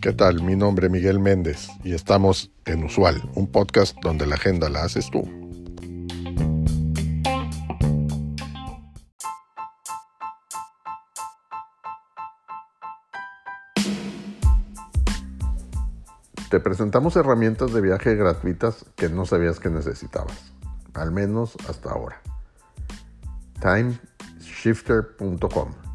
¿Qué tal? Mi nombre es Miguel Méndez y estamos en Usual, un podcast donde la agenda la haces tú. Te presentamos herramientas de viaje gratuitas que no sabías que necesitabas, al menos hasta ahora. Timeshifter.com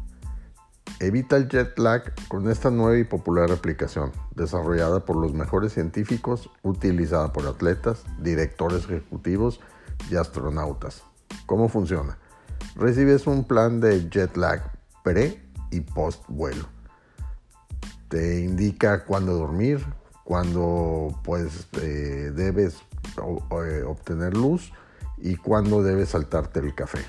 Evita el jet lag con esta nueva y popular aplicación, desarrollada por los mejores científicos, utilizada por atletas, directores ejecutivos y astronautas. ¿Cómo funciona? Recibes un plan de jet lag pre y post vuelo. Te indica cuándo dormir, cuándo pues, debes eh, obtener luz y cuándo debes saltarte el café.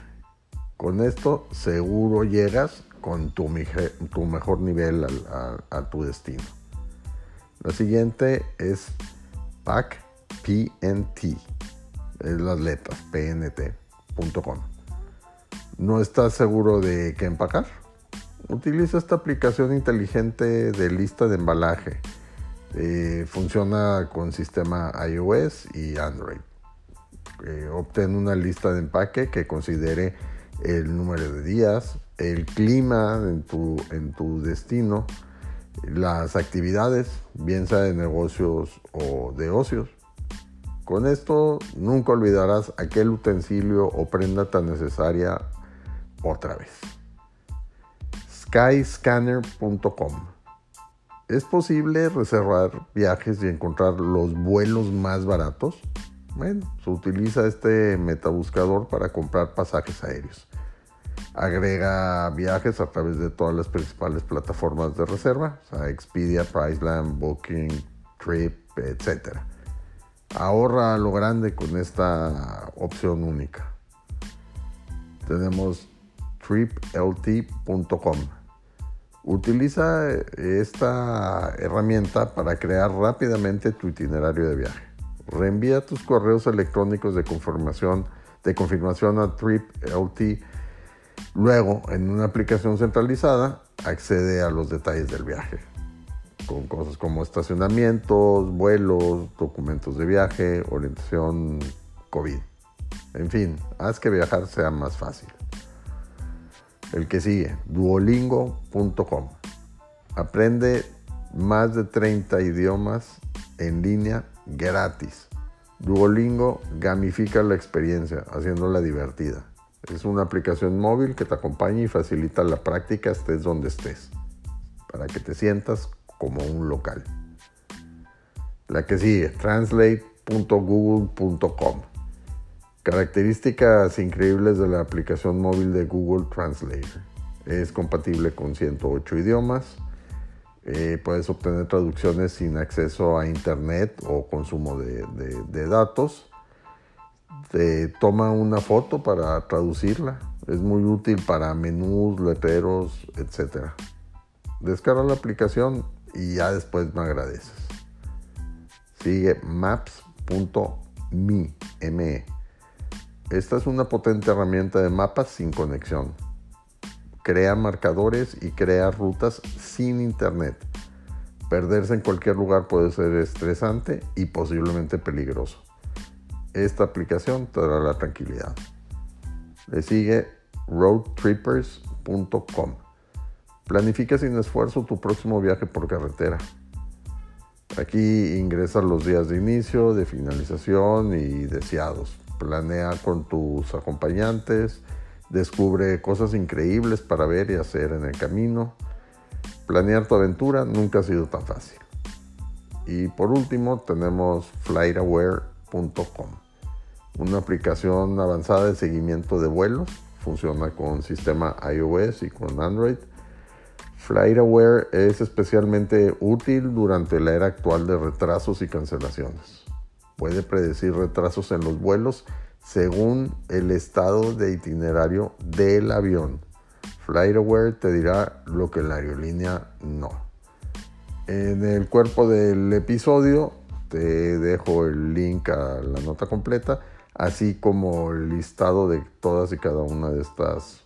Con esto seguro llegas con tu, tu mejor nivel a, tu destino. La siguiente es PAC PNT, es las letras pnt.com. ¿No estás seguro de qué empacar? Utiliza esta aplicación inteligente de lista de embalaje. Eh, funciona con sistema iOS y Android. Eh, obtén una lista de empaque que considere el número de días, el clima en tu, en tu destino, las actividades, bien sea de negocios o de ocios. Con esto nunca olvidarás aquel utensilio o prenda tan necesaria otra vez. Skyscanner.com ¿Es posible reservar viajes y encontrar los vuelos más baratos? Bueno, se utiliza este metabuscador para comprar pasajes aéreos. Agrega viajes a través de todas las principales plataformas de reserva, Expedia, Priceland, Booking, Trip, etc. Ahorra lo grande con esta opción única. Tenemos triplt.com. Utiliza esta herramienta para crear rápidamente tu itinerario de viaje. Reenvía tus correos electrónicos de confirmación, de confirmación a TripLT. Luego, en una aplicación centralizada, accede a los detalles del viaje, con cosas como estacionamientos, vuelos, documentos de viaje, orientación COVID. En fin, haz que viajar sea más fácil. El que sigue, duolingo.com. Aprende más de 30 idiomas en línea gratis. Duolingo gamifica la experiencia, haciéndola divertida. Es una aplicación móvil que te acompaña y facilita la práctica estés donde estés, para que te sientas como un local. La que sigue, translate.google.com. Características increíbles de la aplicación móvil de Google Translate. Es compatible con 108 idiomas eh, puedes obtener traducciones sin acceso a internet o consumo de, datos. Te toma una foto para traducirla. Es muy útil para menús, letreros, etc. Descarga la aplicación y ya después me agradeces. Sigue maps.me. Esta es una potente herramienta de mapas sin conexión crea marcadores y crea rutas sin internet. Perderse en cualquier lugar puede ser estresante y posiblemente peligroso. Esta aplicación te dará la tranquilidad. Le sigue roadtrippers.com. Planifica sin esfuerzo tu próximo viaje por carretera. Aquí ingresas los días de inicio, de finalización y deseados. Planea con tus acompañantes, Descubre cosas increíbles para ver y hacer en el camino. Planear tu aventura nunca ha sido tan fácil. Y por último tenemos flightaware.com, una aplicación avanzada de seguimiento de vuelos. Funciona con sistema iOS y con Android. FlightAware es especialmente útil durante la era actual de retrasos y cancelaciones. Puede predecir retrasos en los vuelos según el estado de itinerario del avión. FlightAware te dirá lo que la aerolínea no. En el cuerpo del episodio te dejo el link a la nota completa, así como el listado de todas y cada una de estas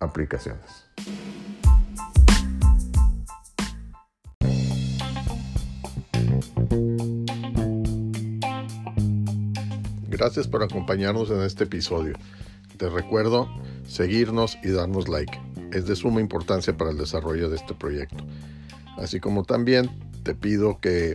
aplicaciones. Gracias por acompañarnos en este episodio. Te recuerdo seguirnos y darnos like. Es de suma importancia para el desarrollo de este proyecto. Así como también te pido que